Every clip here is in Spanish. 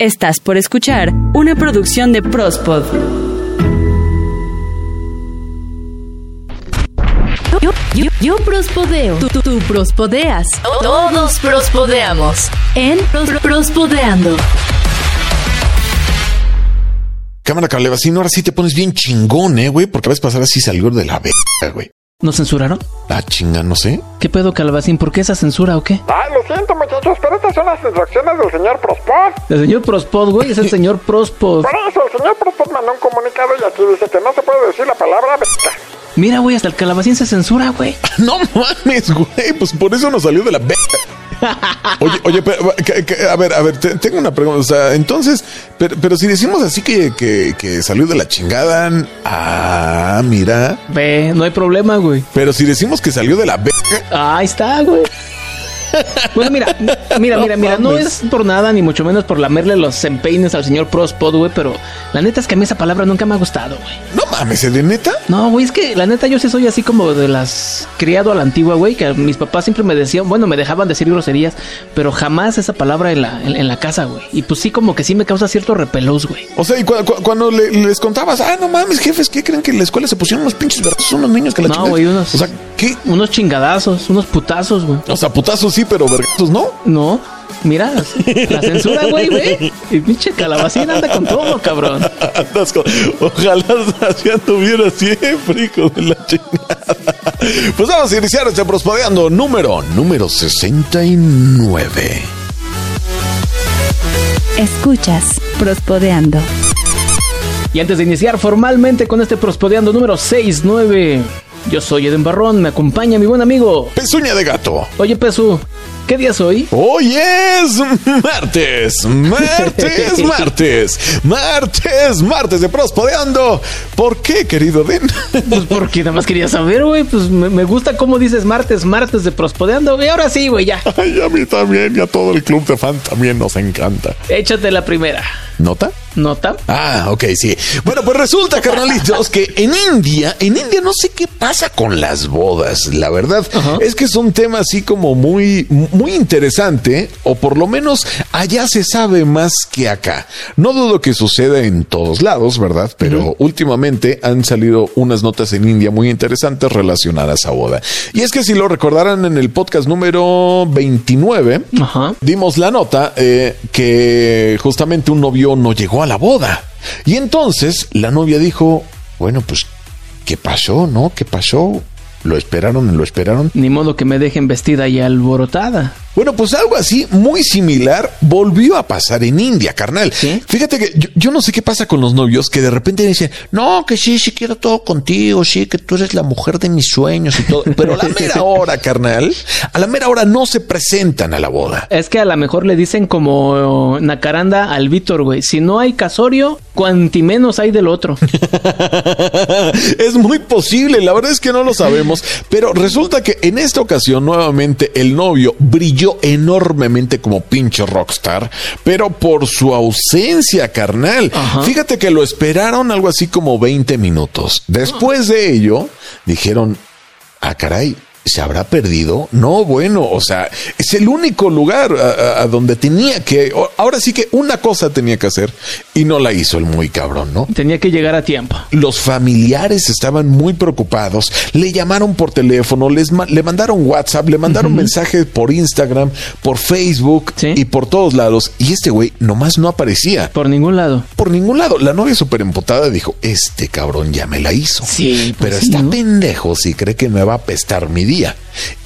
Estás por escuchar una producción de Prospod. Yo, yo, yo prospodeo. Tú, tú, tú prospodeas. Todos prospodeamos. En Pros- Prospodeando. Cámara Calevacino, ahora sí te pones bien chingón, eh, güey, porque a veces pasar así salió de la verga, güey. ¿Nos censuraron? La chinga, no sé. ¿Qué pedo, Calabacín? ¿Por qué esa censura o qué? Ay, lo siento, muchachos, pero estas son las instrucciones del señor Prospod. El señor Prospod, güey, es el señor Prospod. Por eso, el señor Prospod mandó un comunicado y aquí dice que no se puede decir la palabra. Mira, güey, hasta el Calabacín se censura, güey. No mames, güey, pues por eso nos salió de la. Oye, oye, pero, a ver, a ver, te- tengo una pregunta. O sea, entonces, pero, pero si decimos así que, que, que salió de la chingada, ah, mira. Ve, no hay problema, güey. Pero si decimos que salió de la verga, Ahí está, güey. Bueno, mira, mira, mira, mira, no es por nada, ni mucho menos por lamerle los empeines al señor Prospod, güey, pero la neta es que a mí esa palabra nunca me ha gustado, güey. no mames, ¿eh, de neta? No, güey, es que la neta yo sí soy así como de las criado a la antigua, güey, que mis papás siempre me decían, bueno, me dejaban decir groserías, pero jamás esa palabra en la, en, en la casa, güey. Y pues sí como que sí me causa cierto repelús, güey. O sea, y cu- cu- cuando le- les contabas, ah, no mames, jefes, ¿qué creen que en la escuela se pusieron unos pinches versos? Unos niños que la No, güey, unos- O sea, ¿qué? Unos chingadazos, unos putazos, güey. O sea, putazos sí, pero vergazos no. No, mira, la censura, güey, ve. Y pinche calabacín anda con todo, cabrón. Andas con- Ojalá así anduviera siempre, hijo de la chingada. Pues vamos a iniciar este prospodeando número, número 69. Escuchas Prospodeando. Y antes de iniciar formalmente con este prospodeando número 69, yo soy Eden Barrón, me acompaña mi buen amigo. Pezuña de gato. Oye, Pesu, ¿qué día es hoy? Hoy es martes, martes, martes, martes, martes de prospodeando. ¿Por qué, querido Den? Pues porque nada más quería saber, güey. Pues me, me gusta cómo dices martes, martes de prospodeando. Y ahora sí, güey, ya. Ay, a mí también y a todo el club de fan también nos encanta. Échate la primera. ¿Nota? ¿Nota? Ah, ok, sí. Bueno, pues resulta, carnalitos, que en India, en India no sé qué pasa con las bodas. La verdad es que es un tema así como muy, muy interesante, o por lo menos allá se sabe más que acá. No dudo que suceda en todos lados, ¿verdad? Pero últimamente han salido unas notas en India muy interesantes relacionadas a boda. Y es que si lo recordarán en el podcast número 29, Ajá. dimos la nota eh, que justamente un novio no llegó a la boda. Y entonces la novia dijo, bueno, pues, ¿qué pasó? ¿No? ¿Qué pasó? Lo esperaron, lo esperaron. Ni modo que me dejen vestida y alborotada. Bueno, pues algo así muy similar volvió a pasar en India, carnal. ¿Sí? Fíjate que yo, yo no sé qué pasa con los novios que de repente dicen, no, que sí, sí quiero todo contigo, sí, que tú eres la mujer de mis sueños y todo. Pero a la mera hora, carnal, a la mera hora no se presentan a la boda. Es que a lo mejor le dicen como Nacaranda al Víctor, güey. Si no hay casorio, cuanti menos hay del otro. es muy posible, la verdad es que no lo sabemos, pero resulta que en esta ocasión nuevamente el novio brilló enormemente como pinche rockstar, pero por su ausencia carnal. Ajá. Fíjate que lo esperaron algo así como 20 minutos. Después de ello, dijeron, ah caray. ¿Se habrá perdido? No, bueno, o sea, es el único lugar a, donde tenía que... Ahora sí que una cosa tenía que hacer y no la hizo el muy cabrón, ¿no? Tenía que llegar a tiempo. Los familiares estaban muy preocupados. Le llamaron por teléfono, les ma- le mandaron WhatsApp, le mandaron mensajes por Instagram, por Facebook Sí. y por todos lados. Y este güey nomás no aparecía. Por ningún lado. Por ningún lado. La novia súper empotada dijo, este cabrón ya me la hizo. Sí, pues Pero sí, está ¿no? pendejo si cree que me va a pestar mi día.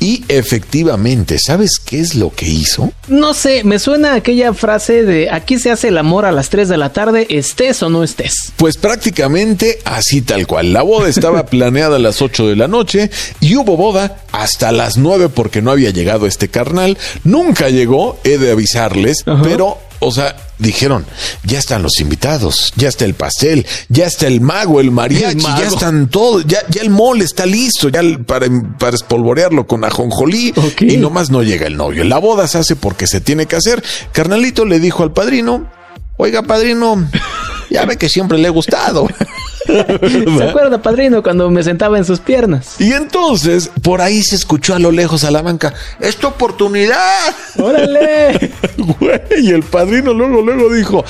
Y efectivamente, ¿sabes qué es lo que hizo? No sé, me suena aquella frase de aquí se hace el amor a las 3 de la tarde, estés o no estés. Pues prácticamente así tal cual. La boda estaba planeada a las 8 de la noche y hubo boda hasta las 9 porque no había llegado este carnal. Nunca llegó, he de avisarles, Ajá. pero, o sea, dijeron, ya están los invitados, ya está el pastel, ya está el mago, el mariachi, El mago. ya están todos, ya, ya el mole está listo, ya el- para, para espolvorearlo con ajonjolí y nomás no llega el novio. La boda se hace porque se tiene que hacer. Carnalito le dijo al padrino, oiga padrino, ya ve que siempre le he gustado. ¿Se acuerda, padrino, cuando me sentaba en sus piernas? Y entonces, por ahí se escuchó a lo lejos a la banca, ¡esta oportunidad! ¡Órale! Güey, y el padrino luego, luego dijo,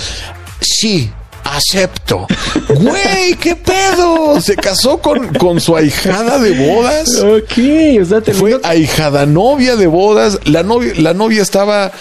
sí, acepto. Güey, ¿qué pedo? Se casó con, con su ahijada de bodas. Ok, o sea, Fue ahijada novia de bodas. La novia, la novia estaba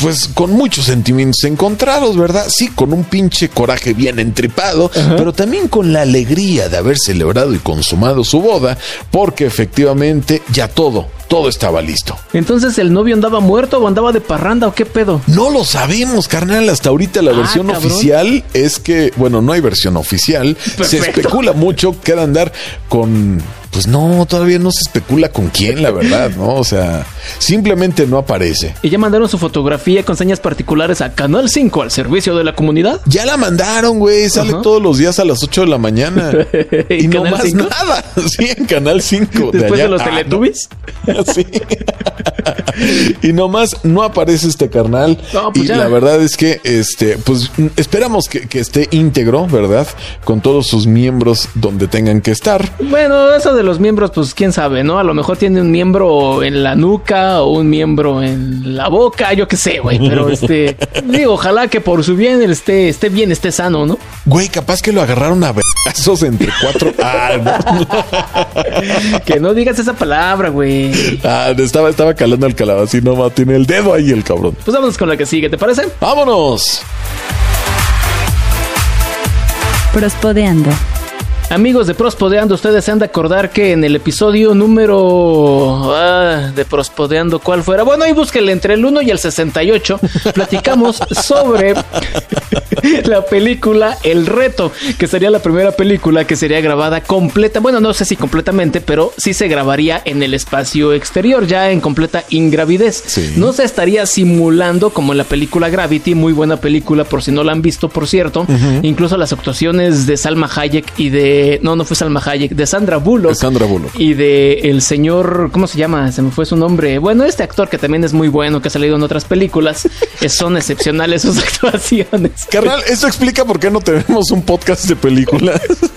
pues con muchos sentimientos encontrados, ¿verdad? Sí, con un pinche coraje bien entripado, pero también con la alegría de haber celebrado y consumado su boda, porque efectivamente ya todo, todo estaba listo. Entonces, ¿el novio andaba muerto o andaba de parranda o qué pedo? No lo sabemos, carnal. Hasta ahorita la Ah, versión cabrón. oficial es que, bueno, no hay versión oficial. Se especula mucho que de andar con. Pues no, todavía no se especula con quién, la verdad, ¿no? O sea, simplemente no aparece. Y ya mandaron su fotografía con señas particulares a Canal 5 al servicio de la comunidad. Ya la mandaron, güey. Sale Ajá. todos los días a las 8 de la mañana. y ¿En no más 5? nada. Sí, en Canal 5. Después de, allá. los Ah, no. Teletubbies. Sí. y nomás no aparece este carnal. No, pues y ya. la verdad es que, este, pues esperamos que, que esté íntegro, ¿verdad? Con todos sus miembros donde tengan que estar. Bueno, eso de los miembros, pues quién sabe, ¿no? A lo mejor tiene un miembro en la nuca o un miembro en la boca, yo qué sé, güey. Pero este, digo, ojalá que por su bien él esté, esté bien, esté sano, ¿no? Güey, capaz que lo agarraron a besos entre cuatro. Ah, no. Que no digas esa palabra, güey. Ah, estaba, estaba calando el calabacín, no tiene el dedo ahí el cabrón. Pues vámonos con la que sigue, ¿te parece? ¡Vámonos! Prospodeando. Amigos de Prospodeando, ustedes se han de acordar que en el episodio número ah, de Prospodeando, ¿cuál fuera? Bueno, ahí búsquenle entre el 1 y el 68. Platicamos sobre la película El Reto, que sería la primera película que sería grabada completa. Bueno, no sé si completamente, pero sí se grabaría en el espacio exterior, ya en completa ingravidez. Sí. No se estaría simulando como en la película Gravity, muy buena película por si no la han visto, por cierto. Incluso las actuaciones de Salma Hayek y de no, no fue Salma Hayek, de Sandra Bullock. De Sandra Bullock. Y de el señor, ¿cómo se llama? Se me fue su nombre. Bueno, este actor que también es muy bueno, que ha salido en otras películas, son excepcionales sus actuaciones. Carnal, esto explica por qué no tenemos un podcast de películas.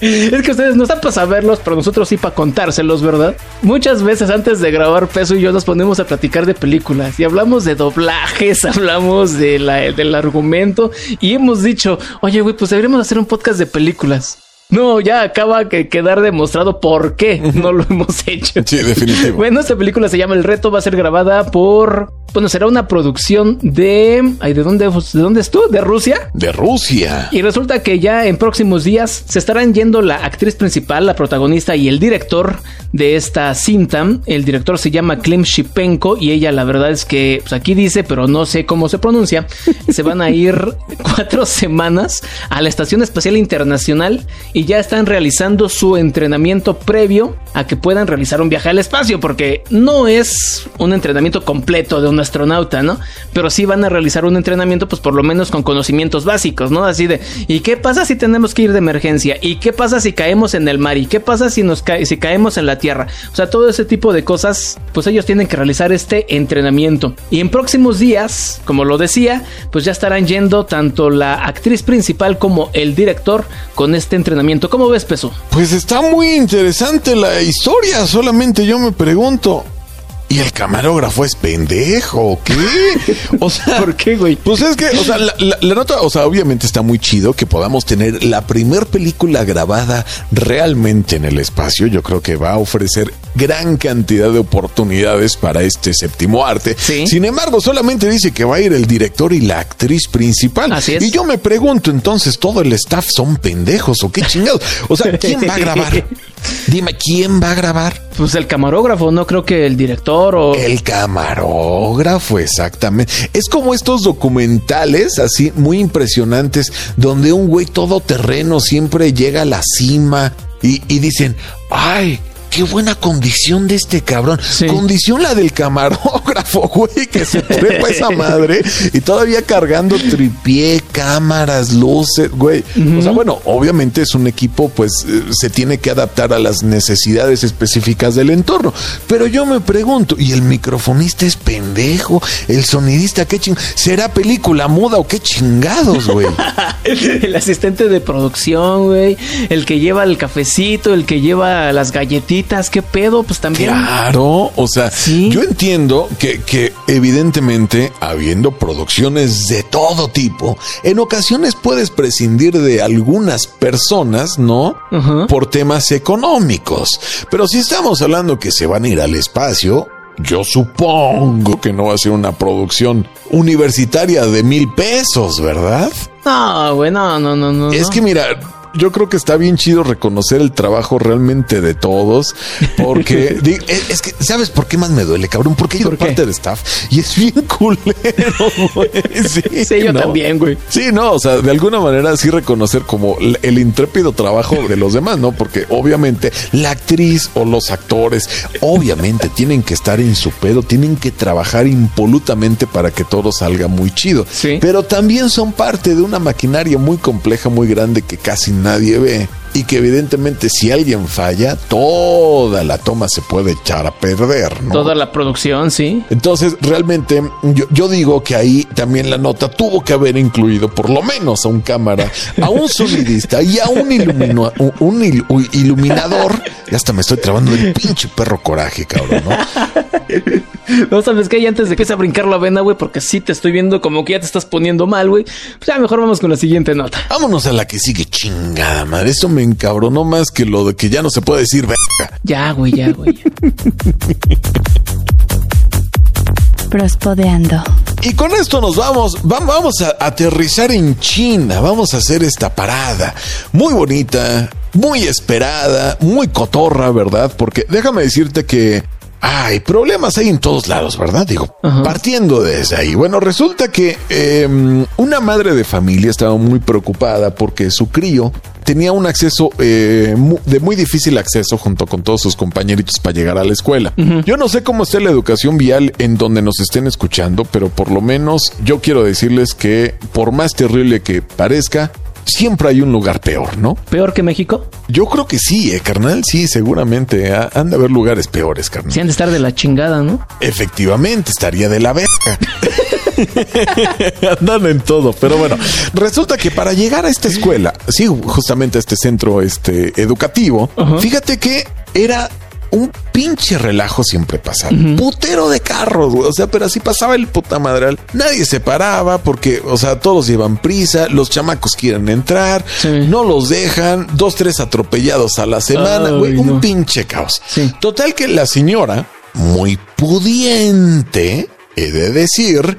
Es que ustedes no están para saberlos, pero nosotros sí para contárselos, ¿verdad? Muchas veces antes de grabar Peso y yo nos ponemos a platicar de películas y hablamos de doblajes, hablamos de la, del argumento y hemos dicho, oye, güey, pues deberíamos hacer un podcast de películas. No, ya acaba de quedar demostrado por qué no lo hemos hecho. Sí, definitivo. Bueno, esta película se llama El Reto, va a ser grabada por... Bueno, será una producción de... Ay, ¿de dónde, ¿de dónde es tú? ¿De Rusia? De Rusia. Y resulta que ya en próximos días se estarán yendo la actriz principal, la protagonista y el director de esta cinta. El director se llama Klim Shipenko y ella la verdad es que pues aquí dice, pero no sé cómo se pronuncia, se van a ir cuatro semanas a la Estación Espacial Internacional y ya están realizando su entrenamiento previo a que puedan realizar un viaje al espacio, porque no es un entrenamiento completo de un astronauta, ¿no? Pero sí van a realizar un entrenamiento, pues por lo menos con conocimientos básicos, ¿no? Así de, ¿y qué pasa si tenemos que ir de emergencia? ¿Y qué pasa si caemos en el mar? ¿Y qué pasa si nos si caemos en la O sea, todo ese tipo de cosas, pues ellos tienen que realizar este entrenamiento. Y en próximos días, como lo decía, pues ya estarán yendo tanto la actriz principal como el director con este entrenamiento. ¿Cómo ves, Peso? Pues está muy interesante la historia, solamente yo me pregunto. ¿Y el camarógrafo es pendejo qué? O sea, ¿Por qué, güey? Pues es que, o sea, la, la- la nota, o sea, obviamente está muy chido que podamos tener la primer película grabada realmente en el espacio. Yo creo que va a ofrecer gran cantidad de oportunidades para este séptimo arte. Sí. Sin embargo, solamente dice que va a ir el director y la actriz principal. Así es. Y yo me pregunto, entonces, ¿todo el staff son pendejos o qué chingados? O sea, ¿quién va a grabar? Dime, ¿quién va a grabar? Pues el camarógrafo, no creo que el director o... El camarógrafo, exactamente. Es como estos documentales así muy impresionantes donde un güey todoterreno siempre llega a la cima y, y dicen, ay, qué buena condición de este cabrón. Sí. Condición la del camarógrafo, güey, que se trepa esa madre y todavía cargando tripié, cámaras, luces, güey. O sea, bueno, obviamente es un equipo, pues eh, se tiene que adaptar a las necesidades específicas del entorno. Pero yo me pregunto, ¿y el microfonista es pendejo? ¿El sonidista qué ching? ¿Será película muda o qué chingados, güey? el asistente de producción, güey. El que lleva el cafecito, el que lleva las galletitas. ¿Qué pedo? Pues también. Claro, o sea, Sí. yo entiendo que, que evidentemente, habiendo producciones de todo tipo, en ocasiones puedes prescindir de algunas personas, ¿no? Ajá. Por temas económicos. Pero si estamos hablando que se van a ir al espacio, yo supongo que no va a ser una producción universitaria de mil pesos, ¿verdad? No, güey, no, no, no, no. Es que mira, yo creo que está bien chido reconocer el trabajo realmente de todos, porque di- es, es que, ¿sabes por qué más me duele, cabrón? Porque ido ¿Por qué? parte de staff y es bien culero, güey. Sí, Sí, yo ¿no? también, güey. Sí, no, o sea, de alguna manera sí reconocer como el, el intrépido trabajo de los demás, ¿no? Porque obviamente la actriz o los actores, obviamente tienen que estar en su pedo, tienen que trabajar impolutamente para que todo salga muy chido. Sí. Pero también son parte de una maquinaria muy compleja, muy grande que casi nadie ve. Y que evidentemente si alguien falla, toda la toma se puede echar a perder, ¿no? Toda la producción, sí. Entonces, realmente, yo, yo digo que ahí también la nota tuvo que haber incluido por lo menos a un cámara, a un sonidista y a un, ilumino- un, un il- un iluminador. Ya hasta me estoy trabando del pinche perro coraje, cabrón, ¿no? No sabes qué, y antes de que empiece a brincar la vena, güey, porque sí te estoy viendo como que ya te estás poniendo mal, güey. Pues ya mejor vamos con la siguiente nota. Vámonos a la que sigue chingada, madre. Eso me encabronó más que lo de que ya no se puede decir verga. Ya, güey, ya, güey. Prospodeando. Y con esto nos vamos, va- vamos a aterrizar en China, vamos a hacer esta parada muy bonita, muy esperada, muy cotorra, ¿verdad? Porque déjame decirte que hay problemas hay en todos lados, ¿verdad? Digo, Ajá. partiendo desde ahí. Bueno, resulta que eh, una madre de familia estaba muy preocupada porque su crío tenía un acceso eh, de muy difícil acceso junto con todos sus compañeritos para llegar a la escuela. Yo no sé cómo está la educación vial en donde nos estén escuchando, pero por lo menos yo quiero decirles que por más terrible que parezca, siempre hay un lugar peor, ¿no? ¿Peor que México? Yo creo que sí, eh, carnal, sí, seguramente ha- han de haber lugares peores, carnal. Sí han de estar de la chingada, ¿no? Efectivamente, estaría de la verga. Andan en todo, pero bueno, resulta que para llegar a esta escuela, sí, justamente a este centro este, educativo, fíjate que era un pinche relajo siempre pasaba. Putero de carros, güey. O sea, pero así pasaba el puta madral. Nadie se paraba porque, o sea, todos llevan prisa, los chamacos quieren entrar, Sí. no los dejan, dos, tres atropellados a la semana, Ay, güey. Un no. pinche caos. Sí. Total que la señora, muy pudiente, he de decir,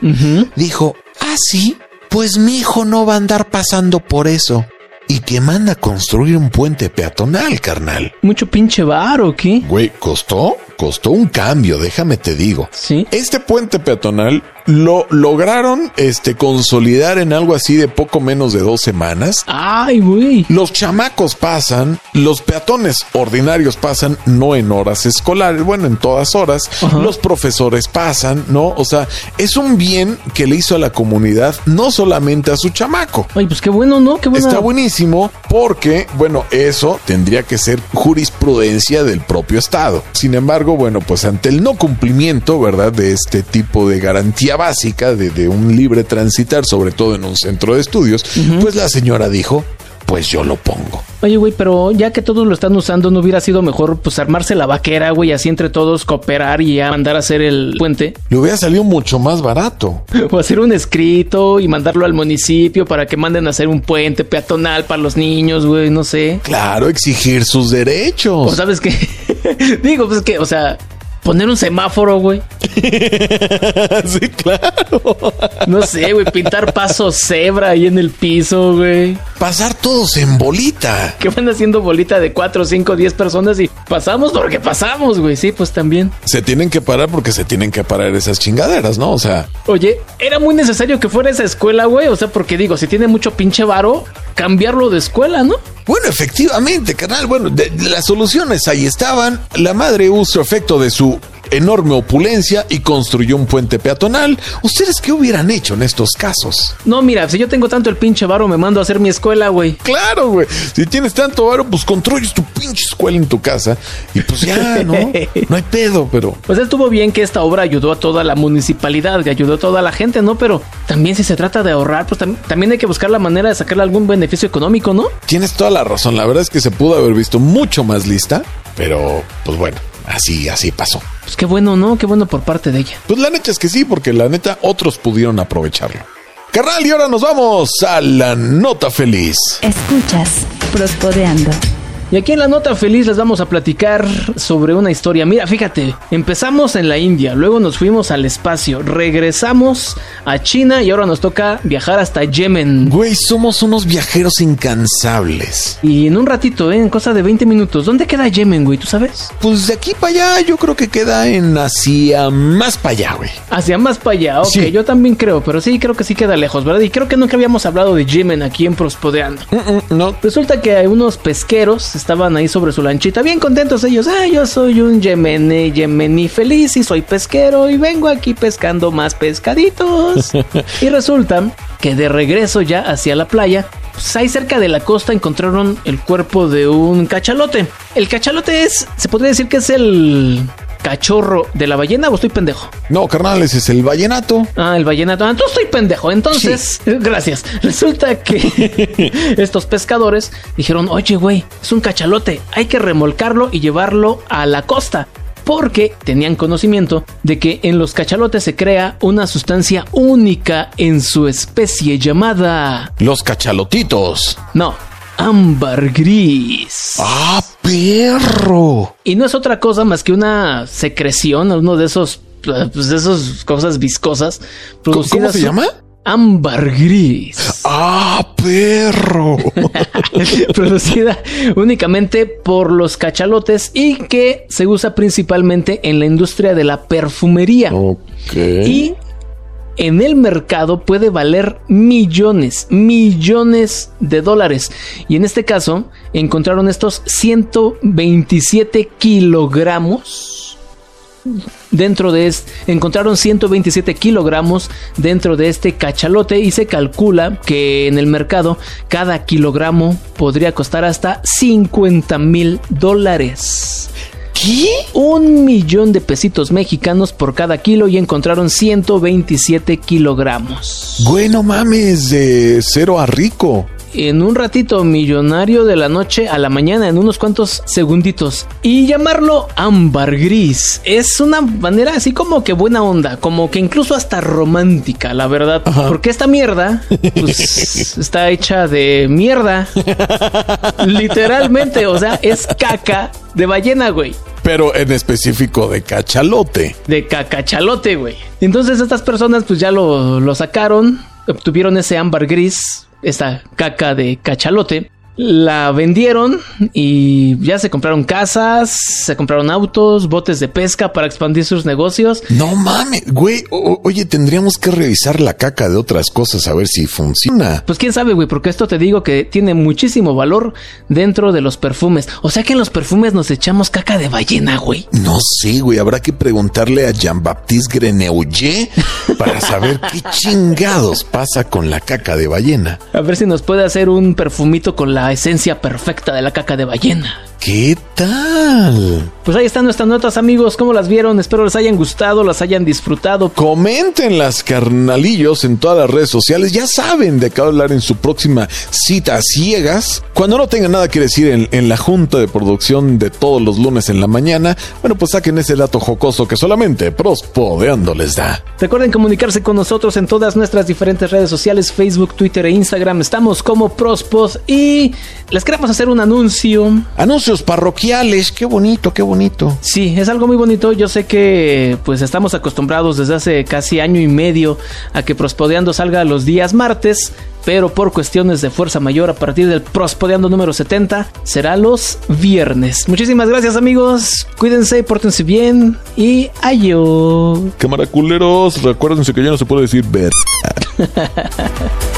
dijo, ah, sí, pues mi hijo no va a andar pasando por eso. Y que manda a construir un puente peatonal, carnal. Mucho pinche bar o qué? Güey, costó, costó un cambio, déjame te digo. Sí. Este puente peatonal lo lograron este consolidar en algo así de poco menos de dos semanas. Ay, güey. Los chamacos pasan, los peatones ordinarios pasan, no en horas escolares, bueno, en todas horas. Ajá. Los profesores pasan, ¿no? O sea, es un bien que le hizo a la comunidad, no solamente a su chamaco. Ay, pues qué bueno, ¿no? Qué buena. Está buenísimo porque, bueno, eso tendría que ser jurisprudencia del propio Estado. Sin embargo, bueno, pues ante el no cumplimiento, ¿verdad? De este tipo de garantía básica de, de un libre transitar, sobre todo en un centro de estudios, pues la señora dijo, pues yo lo pongo. Oye, güey, pero ya que todos lo están usando, ¿no hubiera sido mejor pues armarse la vaquera, güey, así entre todos cooperar y ya mandar a hacer el puente? Le hubiera salido mucho más barato. O hacer un escrito y mandarlo al municipio para que manden a hacer un puente peatonal para los niños, güey, no sé. Claro, exigir sus derechos. O sabes qué? Digo, pues que, o sea, poner un semáforo, güey. sí, claro. No sé, güey, pintar pasos cebra ahí en el piso, güey. Pasar todos en bolita. Que van haciendo bolita de 4, 5, 10 personas y pasamos porque pasamos, güey. Sí, pues también. Se tienen que parar porque se tienen que parar esas chingaderas, ¿no? O sea, Oye, era muy necesario que fuera esa escuela, güey. O sea, porque digo, si tiene mucho pinche varo, cambiarlo de escuela, ¿no? bueno, efectivamente, carnal. Bueno, de- las soluciones ahí estaban. La madre usó efecto de su enorme opulencia y construyó un puente peatonal. ¿Ustedes qué hubieran hecho en estos casos? No, mira, si yo tengo tanto el pinche varo, me mando a hacer mi escuela, güey. Claro, güey. Si tienes tanto varo, pues construyes tu pinche escuela en tu casa y pues ya, ¿no? No hay pedo, pero Pues estuvo bien que esta obra ayudó a toda la municipalidad, que ayudó a toda la gente, ¿no? Pero también si se trata de ahorrar, pues tam- también hay que buscar la manera de sacarle algún beneficio económico, ¿no? tienes toda la razón. La verdad es que se pudo haber visto mucho más lista, pero pues bueno, así, así pasó. Pues qué bueno, ¿no? Qué bueno por parte de ella. Pues la neta es que sí, porque la neta otros pudieron aprovecharlo. Carnal, y ahora nos vamos a la nota feliz. Escuchas Prospodeando. Y aquí en la nota feliz les vamos a platicar sobre una historia. Mira, fíjate, empezamos en la India, luego nos fuimos al espacio, regresamos a China y ahora nos toca viajar hasta Yemen. Güey, somos unos viajeros incansables. Y en un ratito, ¿eh? en cosa de 20 minutos, ¿dónde queda Yemen, güey? ¿Tú sabes? Pues de aquí para allá yo creo que queda en hacia más para allá, güey. Hacia más para allá, ok, Sí. yo también creo, pero sí creo que sí queda lejos, ¿verdad? Y creo que nunca habíamos hablado de Yemen aquí en Prospodeando. Mm, mm, No, Resulta que unos pesqueros estaban ahí sobre su lanchita, bien contentos ellos. Ah, yo soy un yemení, yemení feliz y soy pesquero y vengo aquí pescando más pescaditos. y resulta que de regreso ya hacia la playa, pues ahí cerca de la costa encontraron el cuerpo de un cachalote. El cachalote es, se podría decir que es el cachorro de la ballena o estoy pendejo. no, carnal, ese es el vallenato. Ah, el vallenato. Ah, entonces estoy pendejo. Entonces, gracias. Resulta que estos pescadores dijeron, oye, güey, es un cachalote. Hay que remolcarlo y llevarlo a la costa. Porque tenían conocimiento de que en los cachalotes se crea una sustancia única en su especie llamada... Los cachalotitos. No, ámbar gris. ¡Ah, perro! Y no es otra cosa más que una secreción, uno de esos... Pues de esas cosas viscosas. ¿Cómo, cómo producidas- se llama? Ámbar gris. ¡Ah, perro! producida únicamente por los cachalotes y que se usa principalmente en la industria de la perfumería. ok. Y en el mercado puede valer millones, millones de dólares. Y en este caso encontraron estos 127 kilogramos dentro de este, encontraron 127 kilogramos dentro de este cachalote y se calcula que en el mercado cada kilogramo podría costar hasta 50 mil dólares. ¿Qué? Un millón de pesitos mexicanos por cada kilo y encontraron 127 kilogramos. Güey, no mames, de cero a rico. En un ratito, millonario de la noche a la mañana, en unos cuantos segunditos. Y llamarlo ámbar gris es una manera así como que buena onda, como que incluso hasta romántica, la verdad. Porque esta mierda, pues, está hecha de mierda. Literalmente, o sea, es caca de ballena, güey. Pero en específico de cachalote. de cacachalote, güey. Entonces estas personas pues ya lo, lo sacaron, obtuvieron ese ámbar gris, esta caca de cachalote, la vendieron y ya se compraron casas, se compraron autos, botes de pesca para expandir sus negocios. No mames, güey. o- oye, tendríamos que revisar la caca de otras cosas a ver si funciona. Pues quién sabe, güey, porque esto te digo que tiene muchísimo valor dentro de los perfumes. O sea que en los perfumes nos echamos caca de ballena, güey. No sé, güey. Habrá que preguntarle a Jean-Baptiste Grenouille para saber qué chingados pasa con la caca de ballena. A ver si nos puede hacer un perfumito con la esencia perfecta de la caca de ballena. ¿Qué tal? Pues ahí están nuestras notas, amigos. ¿Cómo las vieron? Espero les hayan gustado, las hayan disfrutado. Comenten las carnalillos en todas las redes sociales. Ya saben de qué hablar en su próxima cita a ciegas. Cuando no tengan nada que decir en, en la junta de producción de todos los lunes en la mañana, bueno, pues saquen ese dato jocoso que solamente Prospodeando les da. Recuerden comunicarse con nosotros en todas nuestras diferentes redes sociales, Facebook, Twitter e Instagram. Estamos como Prospod y les queremos hacer un anuncio. Anuncio anuncios parroquiales. Qué bonito, qué bonito. Sí, es algo muy bonito. Yo sé que pues estamos acostumbrados desde hace casi año y medio a que Prospodeando salga los días martes, pero por cuestiones de fuerza mayor a partir del Prospodeando número 70 será los viernes. Muchísimas gracias amigos, cuídense, pórtense bien y ayo. Cámara culeros, recuérdense que ya no se puede decir ver.